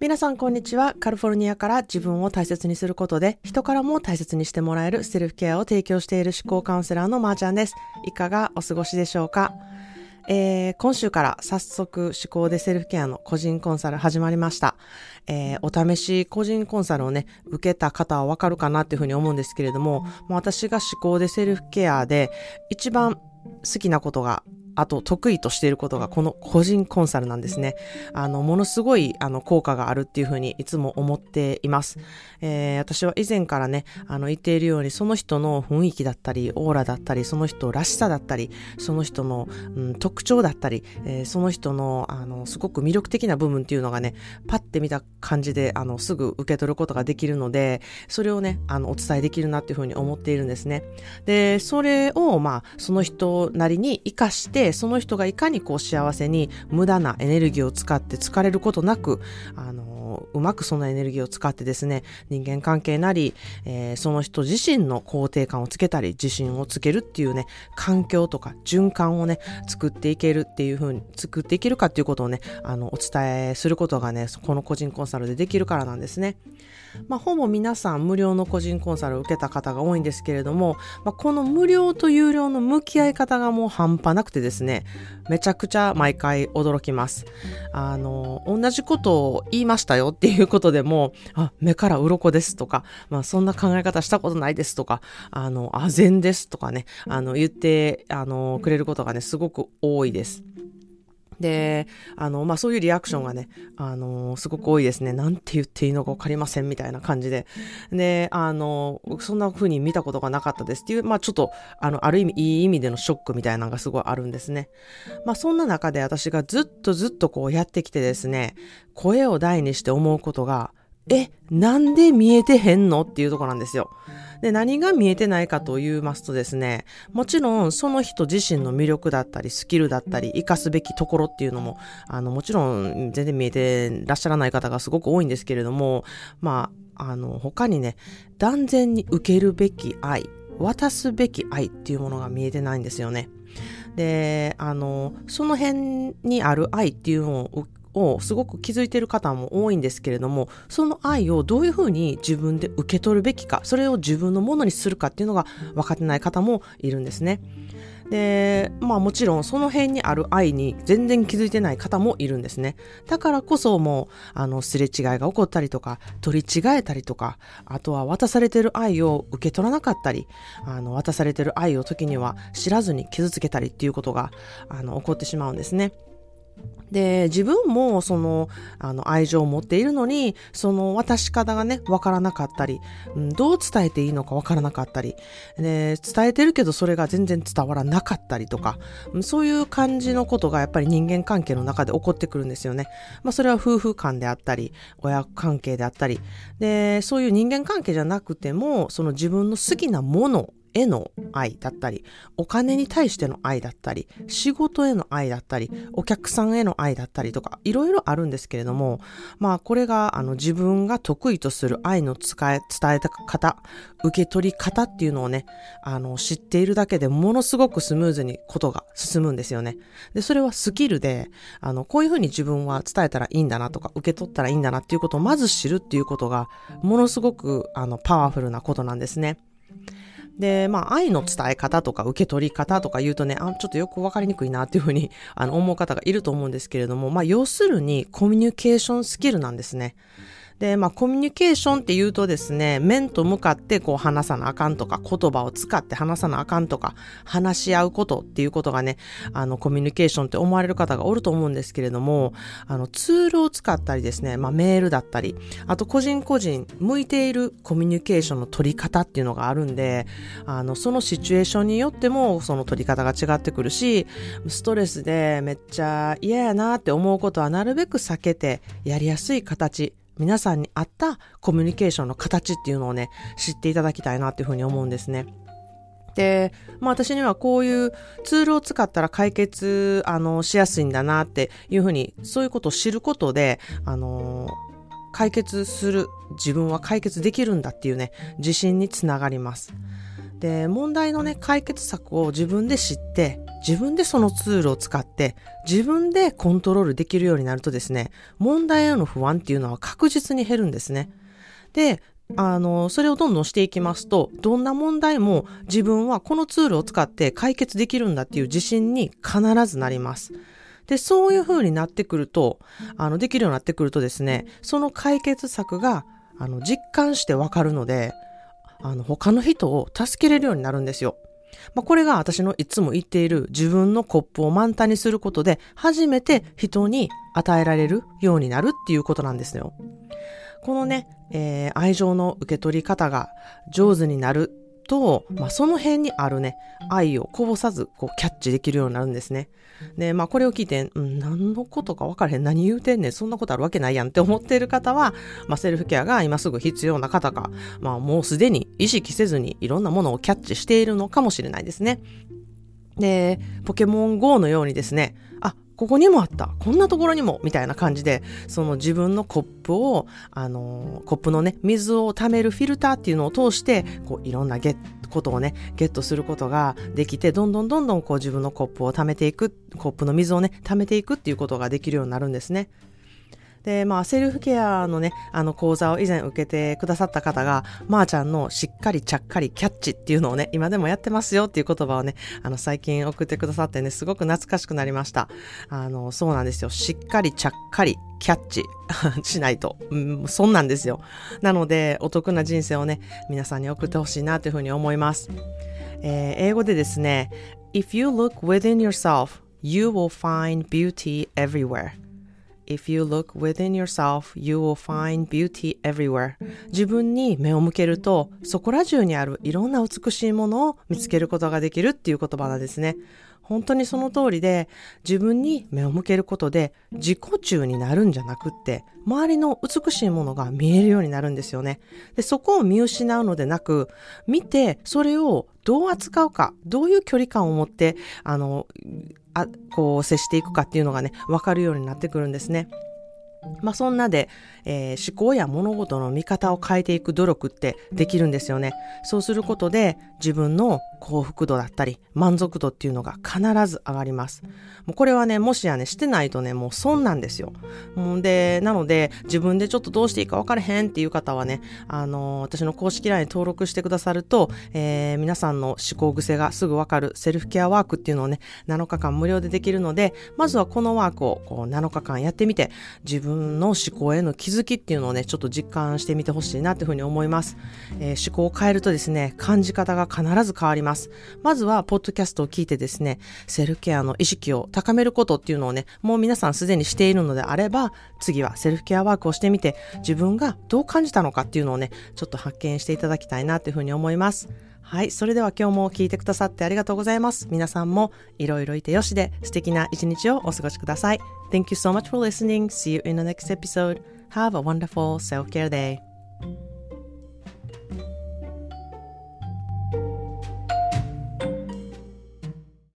皆さんこんにちは。カリフォルニアから自分を大切にすることで人からも大切にしてもらえるセルフケアを提供している思考カウンセラーのまーちゃんです。いかがお過ごしでしょうか？えー、今週から早速思考でセルフケアの個人コンサル始まりました。えー、お試し個人コンサルをね、受けた方はわかるかなっていうふうに思うんですけれども、私が思考でセルフケアで一番好きなことがあと得意としていることがこの個人コンサルなんですね。あの、ものすごいあの効果があるっていうふうにいつも思っています。えー、私は以前からね、あの言っているようにその人の雰囲気だったり、オーラだったり、その人らしさだったり、その人の、うん、特徴だったり、えー、その人のあのすごく魅力的な部分っていうのがね、パッて見た感じであのすぐ受け取ることができるので、それをね、あのお伝えできるなっていうふうに思っているんですね。で、それをまあその人なりに活かして、その人がいかにこう幸せに無駄なエネルギーを使って疲れることなく、あの、うまくそのエネルギーを使ってですね、人間関係なり、えー、その人自身の肯定感をつけたり、自信をつけるっていうね、環境とか循環をね、作っていけるっていうふうに、作っていけるかっていうことをね、あの、お伝えすることがね、この個人コンサルでできるからなんですね。まあ、ほぼ皆さん無料の個人コンサルを受けた方が多いんですけれども、まあ、この無料と有料の向き合い方がもう半端なくてですね、めちゃくちゃ毎回驚きます。あの、同じことを言いましたよっていうことでも、あ、目から鱗ですとか、まあ、そんな考え方したことないですとか、あの、あぜんですとかね、あの、言って、あの、くれることがね、すごく多いです。で、あの、まあ、そういうリアクションがね、あの、すごく多いですね。なんて言っていいのかわかりませんみたいな感じで。で、あの、そんな風に見たことがなかったですっていう、まあ、ちょっと、あの、ある意味、いい意味でのショックみたいなのがすごいあるんですね。まあ、そんな中で私がずっとずっとこうやってきてですね、声を大にして思うことが、え、なんで見えてへんのっていうとこなんですよ。で、何が見えてないかと言いますとですね、もちろんその人自身の魅力だったり、スキルだったり、活かすべきところっていうのも、あの、もちろん全然見えてらっしゃらない方がすごく多いんですけれども、まあ、あの、他にね、断然に受けるべき愛、渡すべき愛っていうものが見えてないんですよね。で、あの、その辺にある愛っていうのををすごく気づいている方も多いんですけれども、その愛をどういうふうに自分で受け取るべきか、それを自分のものにするかっていうのが分かってない方もいるんですね。で、まあもちろんその辺にある愛に全然気づいてない方もいるんですね。だからこそもう、あの、すれ違いが起こったりとか、取り違えたりとか、あとは渡されてる愛を受け取らなかったり、あの、渡されてる愛を時には知らずに傷つけたりっていうことが、あの、起こってしまうんですね。で、自分もその、あの、愛情を持っているのに、その渡し方がね、わからなかったり、うん、どう伝えていいのかわからなかったり、で、伝えてるけどそれが全然伝わらなかったりとか、そういう感じのことがやっぱり人間関係の中で起こってくるんですよね。まあ、それは夫婦間であったり、親関係であったり、で、そういう人間関係じゃなくても、その自分の好きなものへの愛だったり、お金に対しての愛だったり、仕事への愛だったり、お客さんへの愛だったりとか、いろいろあるんですけれども、まあこれがあの自分が得意とする愛の使え、伝えた方、受け取り方っていうのをね、あの知っているだけでものすごくスムーズにことが進むんですよね。で、それはスキルで、あの、こういうふうに自分は伝えたらいいんだなとか、受け取ったらいいんだなっていうことをまず知るっていうことが、ものすごくあのパワフルなことなんですね。で、まあ、愛の伝え方とか受け取り方とか言うとね、あ、ちょっとよくわかりにくいなっていうふうに、あの、思う方がいると思うんですけれども、まあ、要するにコミュニケーションスキルなんですね。で、まあ、コミュニケーションって言うとですね、面と向かってこう話さなあかんとか、言葉を使って話さなあかんとか、話し合うことっていうことがね、あの、コミュニケーションって思われる方がおると思うんですけれども、あの、ツールを使ったりですね、まあ、メールだったり、あと個人個人向いているコミュニケーションの取り方っていうのがあるんで、あの、そのシチュエーションによっても、その取り方が違ってくるし、ストレスでめっちゃ嫌やなって思うことはなるべく避けて、やりやすい形、皆さんに合ったコミュニケーションの形っていうのをね、知っていただきたいなっていうふうに思うんですね。で、まあ私にはこういうツールを使ったら解決、あの、しやすいんだなっていうふうに、そういうことを知ることで、あの、解決する、自分は解決できるんだっていうね、自信につながります。で、問題のね、解決策を自分で知って、自分でそのツールを使って、自分でコントロールできるようになるとですね、問題への不安っていうのは確実に減るんですね。で、あの、それをどんどんしていきますと、どんな問題も自分はこのツールを使って解決できるんだっていう自信に必ずなります。で、そういう風になってくると、あの、できるようになってくるとですね、その解決策が、あの、実感してわかるので、あの、他の人を助けれるようになるんですよ。まあ、これが私のいつも言っている自分のコップを満タンにすることで、初めて人に与えられるようになるっていうことなんですよ。このね、えー、愛情の受け取り方が上手になると、まあ、その辺にあるね、愛をこぼさず、こう、キャッチできるようになるんですね。で、まあ、これを聞いて、うん、何のことか分からへん。何言うてんねん。そんなことあるわけないやんって思っている方は、まあ、セルフケアが今すぐ必要な方か、まあ、もうすでに意識せずにいろんなものをキャッチしているのかもしれないですね。で、ポケモン GO のようにですね、あ、ここにもあった。こんなところにも。みたいな感じで、その自分のコップを、あの、コップのね、水を溜めるフィルターっていうのを通して、こう、いろんなゲッことをね、ゲットすることができて、どんどんどんどんこう自分のコップを溜めていく、コップの水をね、溜めていくっていうことができるようになるんですね。で、まあ、セルフケアのね、あの講座を以前受けてくださった方が、まー、あ、ちゃんのしっかりちゃっかりキャッチっていうのをね、今でもやってますよっていう言葉をね、あの、最近送ってくださってね、すごく懐かしくなりました。あの、そうなんですよ。しっかりちゃっかりキャッチ しないと。うん、そんなんですよ。なので、お得な人生をね、皆さんに送ってほしいなというふうに思います。えー、英語でですね、If you look within yourself, you will find beauty everywhere. If you look within yourself, you will find beauty everywhere. 自分に目を向けると、そこら中にあるいろんな美しいものを見つけることができるっていう言葉なんですね。本当にその通りで、自分に目を向けることで自己中になるんじゃなくって、周りの美しいものが見えるようになるんですよね。で、そこを見失うのでなく、見て、それをどう扱うか、どういう距離感を持って、あの、あこう接していくかっていうのがね、わかるようになってくるんですね。まあそんなで、えー、思考や物事の見方を変えていく努力ってできるんですよね。そうすることで自分の幸福度だったり満足度っていうのが必ず上がります。もうこれはね、もしやね、してないとね、もう損なんですよ。で、なので自分でちょっとどうしていいか分からへんっていう方はね、あのー、私の公式 LINE 登録してくださると、えー、皆さんの思考癖がすぐ分かるセルフケアワークっていうのをね、7日間無料でできるので、まずはこのワークをこう7日間やってみて、自分の思考への気づきっていうのをね、ちょっと実感してみてほしいなというふうに思います。えー、思考を変えるとですね、感じ方が必ず変わります。まずは、ポッドキャストを聞いてですね、セルフケアの意識を高めることっていうのをね、もう皆さんすでにしているのであれば、次はセルフケアワークをしてみて、自分がどう感じたのかっていうのをね、ちょっと発見していただきたいなというふうに思います。はい。それでは今日も聞いてくださってありがとうございます。皆さんもいろいろいてよしで素敵な一日をお過ごしください。Thank you so much for listening. See you in the next episode. Have a wonderful self-care day.